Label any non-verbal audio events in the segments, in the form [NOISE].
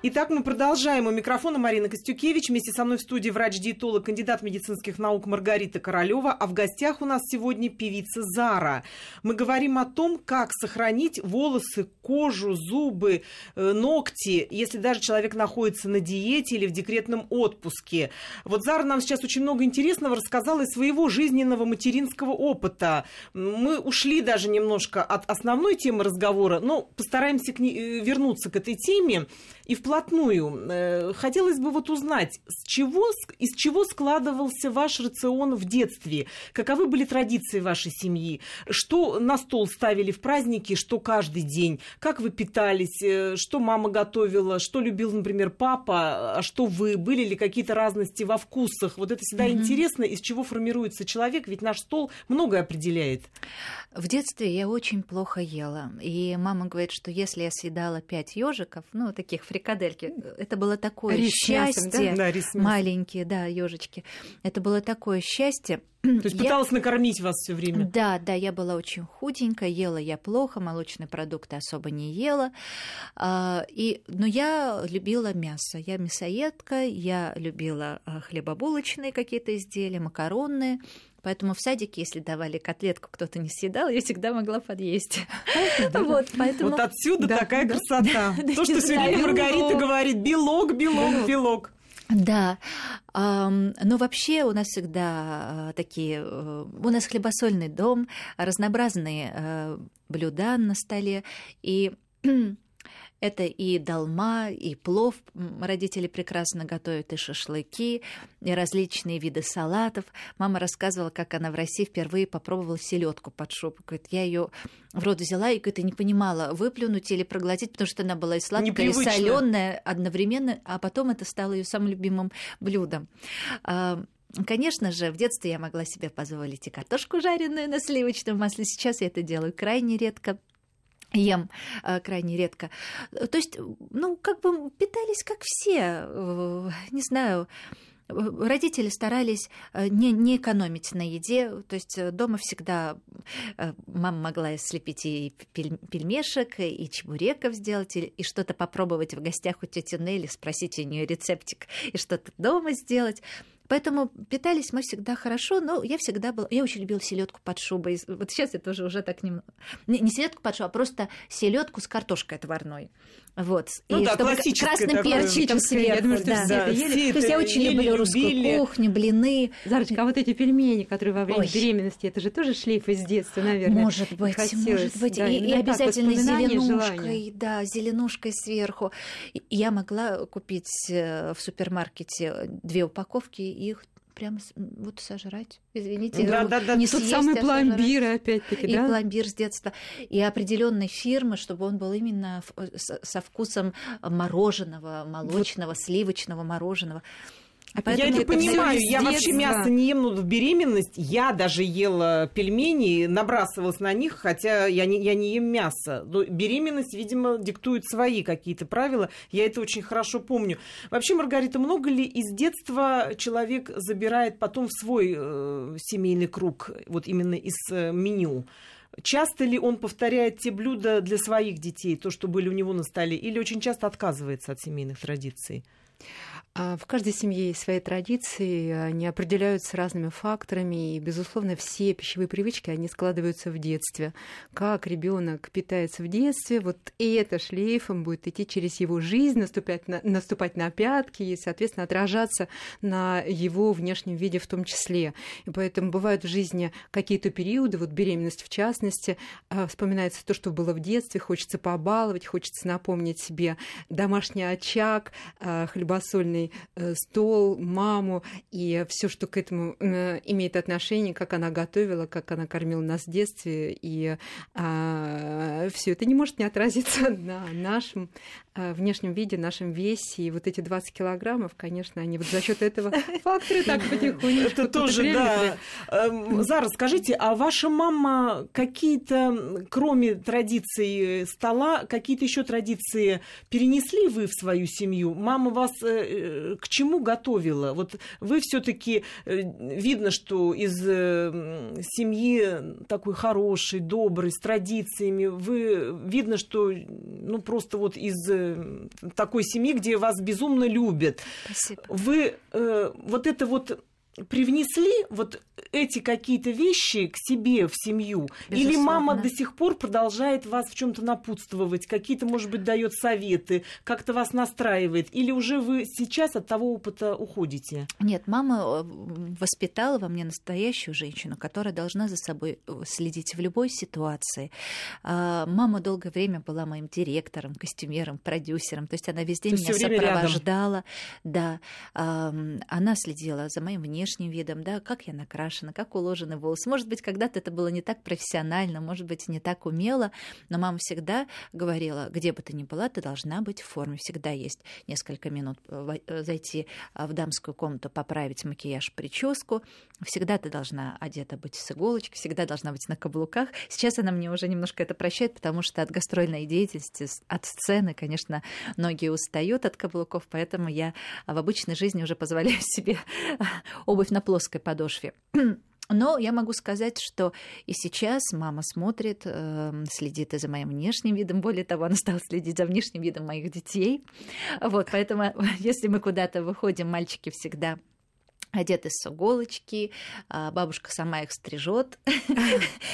Итак, мы продолжаем. У микрофона Марина Костюкевич. Вместе со мной в студии врач-диетолог, кандидат медицинских наук Маргарита Королева. А в гостях у нас сегодня певица Зара. Мы говорим о том, как сохранить волосы, кожу, зубы, э, ногти, если даже человек находится на диете или в декретном отпуске. Вот Зара нам сейчас очень много интересного рассказала из своего жизненного материнского опыта. Мы ушли даже немножко от основной темы разговора, но постараемся к ней, э, вернуться к этой теме. И вплотную э, хотелось бы вот узнать, с чего, из чего складывался ваш рацион в детстве? Каковы были традиции вашей семьи? Что на стол ставили в праздники, что каждый день? Как вы питались? Э, что мама готовила? Что любил, например, папа? А что вы? Были ли какие-то разности во вкусах? Вот это всегда mm-hmm. интересно, из чего формируется человек, ведь наш стол многое определяет. В детстве я очень плохо ела. И мама говорит, что если я съедала пять ежиков, ну, таких фри фрикадельки. Это было такое рис счастье. Мясом, да? Да, Маленькие, да, ежечки. Это было такое счастье. [CLEARS THROAT] То есть я... пыталась накормить вас все время? Да, да, я была очень худенькая, ела я плохо, молочные продукты особо не ела. А, и, но я любила мясо. Я мясоедка, я любила а, хлебобулочные какие-то изделия, макаронные. Поэтому в садике, если давали котлетку, кто-то не съедал, я всегда могла подъесть. Вот, поэтому... вот отсюда да, такая красота. [LAUGHS] То, что время Маргарита говорит, белок, белок, белок. Да, но вообще у нас всегда а, такие, э, у нас хлебосольный дом, разнообразные э, блюда на столе, и [CLEARS THROAT] это и долма, и плов. Родители прекрасно готовят, и шашлыки, и различные виды салатов. Мама рассказывала, как она в России впервые попробовала селедку под шубу. Говорит, я ее в рот взяла и говорит, не понимала, выплюнуть или проглотить, потому что она была и сладкая, и соленая одновременно, а потом это стало ее самым любимым блюдом. А, конечно же, в детстве я могла себе позволить и картошку жареную на сливочном масле. Сейчас я это делаю крайне редко ем э, крайне редко. То есть, ну, как бы питались как все, э, не знаю, родители старались э, не, не экономить на еде, то есть дома всегда мама могла слепить и пельмешек, и чебуреков сделать, и, что-то попробовать в гостях у тети Нелли, спросить у нее рецептик, и что-то дома сделать. Поэтому питались мы всегда хорошо, но я всегда была... Я очень любила селедку под шубой. Вот сейчас я тоже уже так немного... Не селедку под шубой, а просто селедку с картошкой отварной. Вот. Ну и да, чтобы красным перчиком сверху. Я думаю, что да. все это ели. То есть я очень люблю русскую кухню, блины. Зарочка, а вот эти пельмени, которые во время Ой. беременности, это же тоже шлейф из детства, наверное. Может быть, Хотелось, может быть. Да, и, и обязательно зеленушкой, да, зеленушкой сверху. Я могла купить э, в супермаркете две упаковки их прямо вот сожрать. Извините, да, да, да. не Тут съесть, самый а пломбир, опять-таки, да? И пломбир с детства. И определенной фирмы, чтобы он был именно со вкусом мороженого, молочного, вот. сливочного мороженого. А поэтому я это понимаю, я вообще мясо не ем, но в беременность я даже ела пельмени, набрасывалась на них, хотя я не, я не ем мясо. Но беременность, видимо, диктует свои какие-то правила, я это очень хорошо помню. Вообще, Маргарита, много ли из детства человек забирает потом в свой э, семейный круг, вот именно из э, меню? Часто ли он повторяет те блюда для своих детей, то, что были у него на столе, или очень часто отказывается от семейных традиций? А в каждой семье есть свои традиции, они определяются разными факторами, и, безусловно, все пищевые привычки, они складываются в детстве. Как ребенок питается в детстве, вот и это шлейфом будет идти через его жизнь, наступать на, наступать на пятки и, соответственно, отражаться на его внешнем виде в том числе. И поэтому бывают в жизни какие-то периоды, вот беременность в частности, а, вспоминается то, что было в детстве, хочется побаловать, хочется напомнить себе домашний очаг, а, хлебосольный Э, стол, маму и все, что к этому э, имеет отношение, как она готовила, как она кормила нас в детстве, и а, все это не может не отразиться [LAUGHS] на нашем а, внешнем виде, нашем весе, и вот эти 20 килограммов, конечно, они вот за счет этого [LAUGHS] фактора так потихонечку. Это тоже, да. Эм, Зара, скажите, а ваша мама какие-то, кроме традиций стола, какие-то еще традиции перенесли вы в свою семью? Мама вас э, э, к чему готовила? Вот вы все-таки видно, что из семьи такой хорошей, доброй, с традициями. Вы видно, что ну просто вот из такой семьи, где вас безумно любят. Спасибо. Вы э, вот это вот привнесли вот эти какие-то вещи к себе в семью? Безусловно. Или мама до сих пор продолжает вас в чем-то напутствовать, какие-то, может быть, дает советы, как-то вас настраивает? Или уже вы сейчас от того опыта уходите? Нет, мама э, воспитала во мне настоящую женщину, которая должна за собой э, следить в любой ситуации. А, мама долгое время была моим директором, костюмером, продюсером, то есть она везде То меня время рядом. сопровождала. Да, она следила за моим внешним видом, да, как я накрашена, как уложены волосы. Может быть, когда-то это было не так профессионально, может быть, не так умело, но мама всегда говорила, где бы ты ни была, ты должна быть в форме. Всегда есть несколько минут э, зайти а, в дамскую комнату, поправить макияж, прическу. Всегда ты должна одета быть с иголочки, всегда должна быть на каблуках. Сейчас она мне уже немножко это прощает, потому что от гастрольной деятельности, от сцены, конечно, многие устают от каблуков, поэтому я в обычной жизни уже позволяю [LAUGHS] себе обувь на плоской подошве. [CLEARS THROAT] Но я могу сказать, что и сейчас мама смотрит, э, следит и за моим внешним видом. Более того, она стала следить за внешним видом моих детей. Вот, поэтому, [LAUGHS] если мы куда-то выходим, мальчики всегда одеты с иголочки, а бабушка сама их стрижет. [LAUGHS]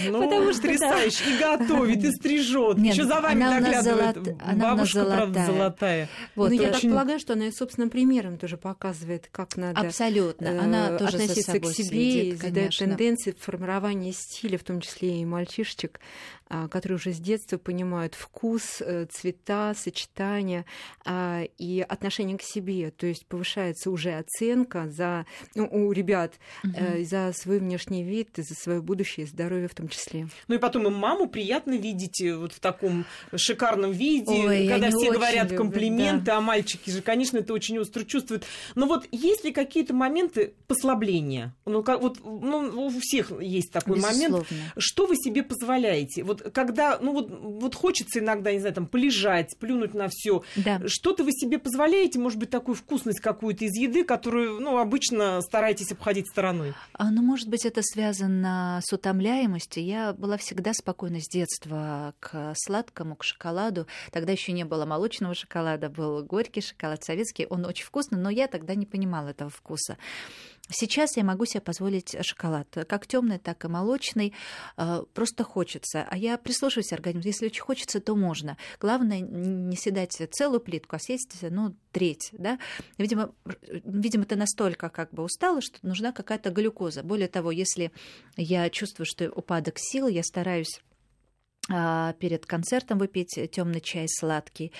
Ну, Потому что, потрясающе. И готовит, и стрижет. Нет, Еще за вами она наглядывает. золот- она Бабушка, правда, золотая. золотая. Вот, ну, я э, так очень- полагаю, что она и собственным примером тоже показывает, как надо Абсолютно. э, Она тоже относиться собой к себе следит, и задает тенденции в формировании стиля, в том числе и мальчишечек, а, которые уже с детства понимают вкус, э, цвета, сочетания а, и отношение к себе. То есть повышается уже оценка за, ну, у ребят э, за свой внешний вид, и за свое будущее и здоровье в том числе. Ну и потом и маму приятно видеть э, вот в таком шикарном виде, Ой, когда все говорят любят, комплименты, а мальчики же, конечно, это очень остро чувствуют. Но вот есть ли какие-то моменты послабления? Ну, как, вот, ну, у всех есть такой момент. Безусловно. Что вы себе позволяете? Вот когда, ну вот, вот хочется иногда, не знаю, там, полежать, плюнуть на все. Да. Что-то вы себе позволяете, может быть, такую вкусность какую-то из еды, которую, ну, обычно стараетесь обходить стороной? А, ну, может быть, это связано с утомляемостью. Я была всегда спокойна с детства к сладкому, к шоколаду. Тогда еще не было молочного шоколада, был горький шоколад советский. Он очень вкусный, но я тогда не понимала этого вкуса. Сейчас я могу себе позволить шоколад, как темный, так и молочный. Э, Просто хочется. А я прислушиваюсь к организму. Если очень хочется, то можно. Главное не съедать целую плитку, а съесть, ну, треть. Да? Видимо, видимо, ты настолько как бы устала, что нужна какая-то глюкоза. Более того, если я чувствую, что упадок сил, я стараюсь а, перед концертом выпить темный чай сладкий.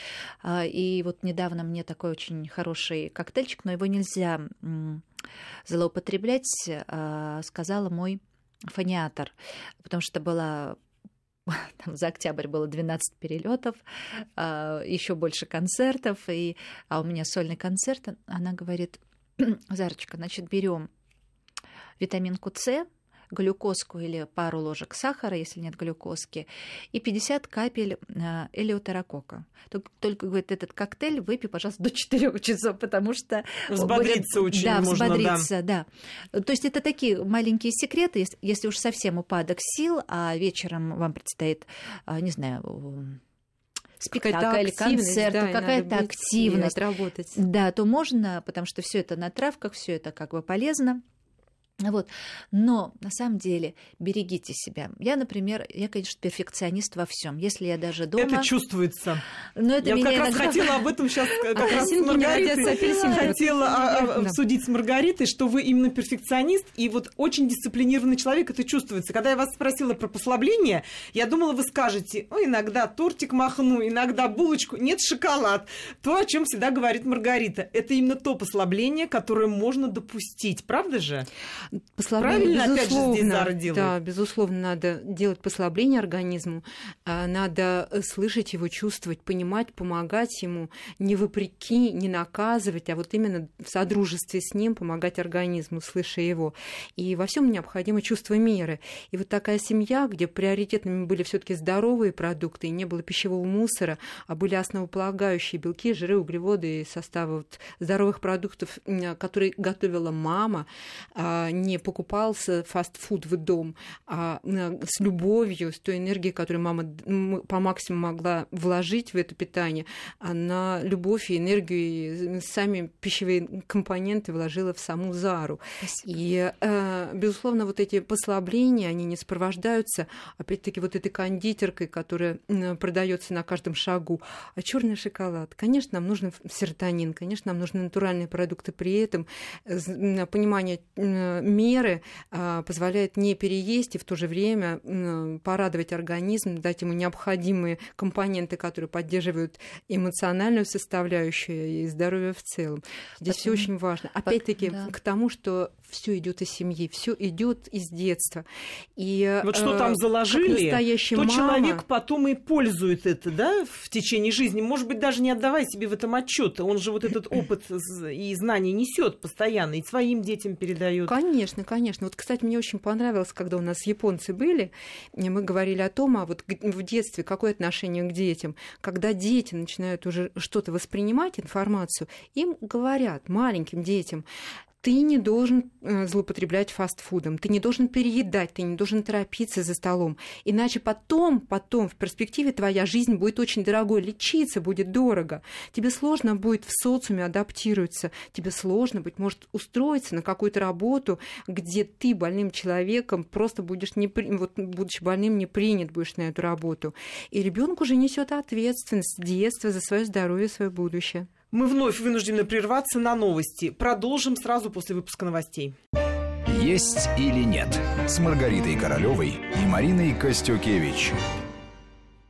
А, И вот недавно мне такой очень хороший коктейльчик, но его нельзя злоупотреблять, а, сказала мой фониатор, потому что была [LAUGHS] там, за октябрь было 12 перелетов, еще больше концертов, и, а у меня сольный концерт. Она говорит, [CLEARS THROAT] Зарочка, значит, берем витаминку С, глюкозку или пару ложек сахара, если нет глюкозки, и 50 капель э, элеутерокока. Только, только, говорит, этот коктейль выпей, пожалуйста, до 4 часов, потому что... Взбодриться будет- очень да, можно, да. взбодриться, да. То есть это такие маленькие секреты, если, если уж совсем упадок сил, а вечером вам предстоит, а, не знаю, м, спектакль, концерт, да, какая-то активность, отработать. да, то можно, потому что все это на травках, все это как бы полезно. Вот. Но на самом деле берегите себя. Я, например, я, конечно, перфекционист во всем. Если я даже дома... Это чувствуется. Но это Я меня как раз иногда- хотела об этом сейчас [LAUGHS] как раз с Маргаритой годятся, апельсины. хотела а, а, обсудить с Маргаритой, что вы именно перфекционист и вот очень дисциплинированный человек, это чувствуется. Когда я вас спросила про послабление, я думала, вы скажете, ну, иногда тортик махну, иногда булочку, нет, шоколад. То, о чем всегда говорит Маргарита. Это именно то послабление, которое можно допустить, правда же? Послабление, Правильно, опять же, здесь безусловно, делает. да, безусловно, надо делать послабление организму, а, надо слышать его, чувствовать, понимать, помогать ему, не вопреки, не наказывать, а вот именно в содружестве с ним помогать организму, слыша его. И во всем необходимо чувство меры. И вот такая семья, где приоритетными были все-таки здоровые продукты, и не было пищевого мусора, а были основополагающие белки, жиры, углеводы и составы вот здоровых продуктов, м, которые готовила мама, а, не покупался фастфуд в дом, а м, с любовью, с той энергией, которую мама по максимуму могла вложить в это питание, она любовь и энергию, и сами пищевые компоненты вложила в саму Зару. И, э, безусловно, вот эти послабления, они не сопровождаются, опять-таки, вот этой кондитеркой, которая продается на каждом шагу. А черный шоколад, конечно, нам нужен серотонин, конечно, нам нужны натуральные продукты. При этом э, понимание меры а, позволяет не переесть и в то же время порадовать организм, дать ему необходимые компоненты, которые поддерживают эмоциональную составляющую и здоровье в целом. Здесь все очень важно. Опять-таки да. к тому, что все идет из семьи, все идет из детства. И Вот что э, там заложили, то мама- человек потом и пользует это, да, в течение жизни. Может быть, даже не отдавая себе в этом отчет. Он же вот этот [CLEARS THROAT] опыт и знания несет постоянно, и своим детям передает. Конечно, конечно. Вот, кстати, мне очень понравилось, когда у нас японцы были, мы говорили о том, а вот в детстве какое отношение к детям. Когда дети начинают уже что-то воспринимать, информацию, им говорят, маленьким детям, ты не должен э, злоупотреблять фастфудом, ты не должен переедать, ты не должен торопиться за столом. Иначе потом, потом в перспективе твоя жизнь будет очень дорогой, лечиться будет дорого. Тебе сложно будет в социуме адаптироваться, тебе сложно, быть может, устроиться на какую-то работу, где ты больным человеком просто будешь, не, вот, будучи больным, не принят будешь на эту работу. И ребенок уже несет ответственность с детства за свое здоровье, свое будущее. Мы вновь вынуждены прерваться на новости. Продолжим сразу после выпуска новостей. «Есть или нет» с Маргаритой Королевой и Мариной Костюкевич.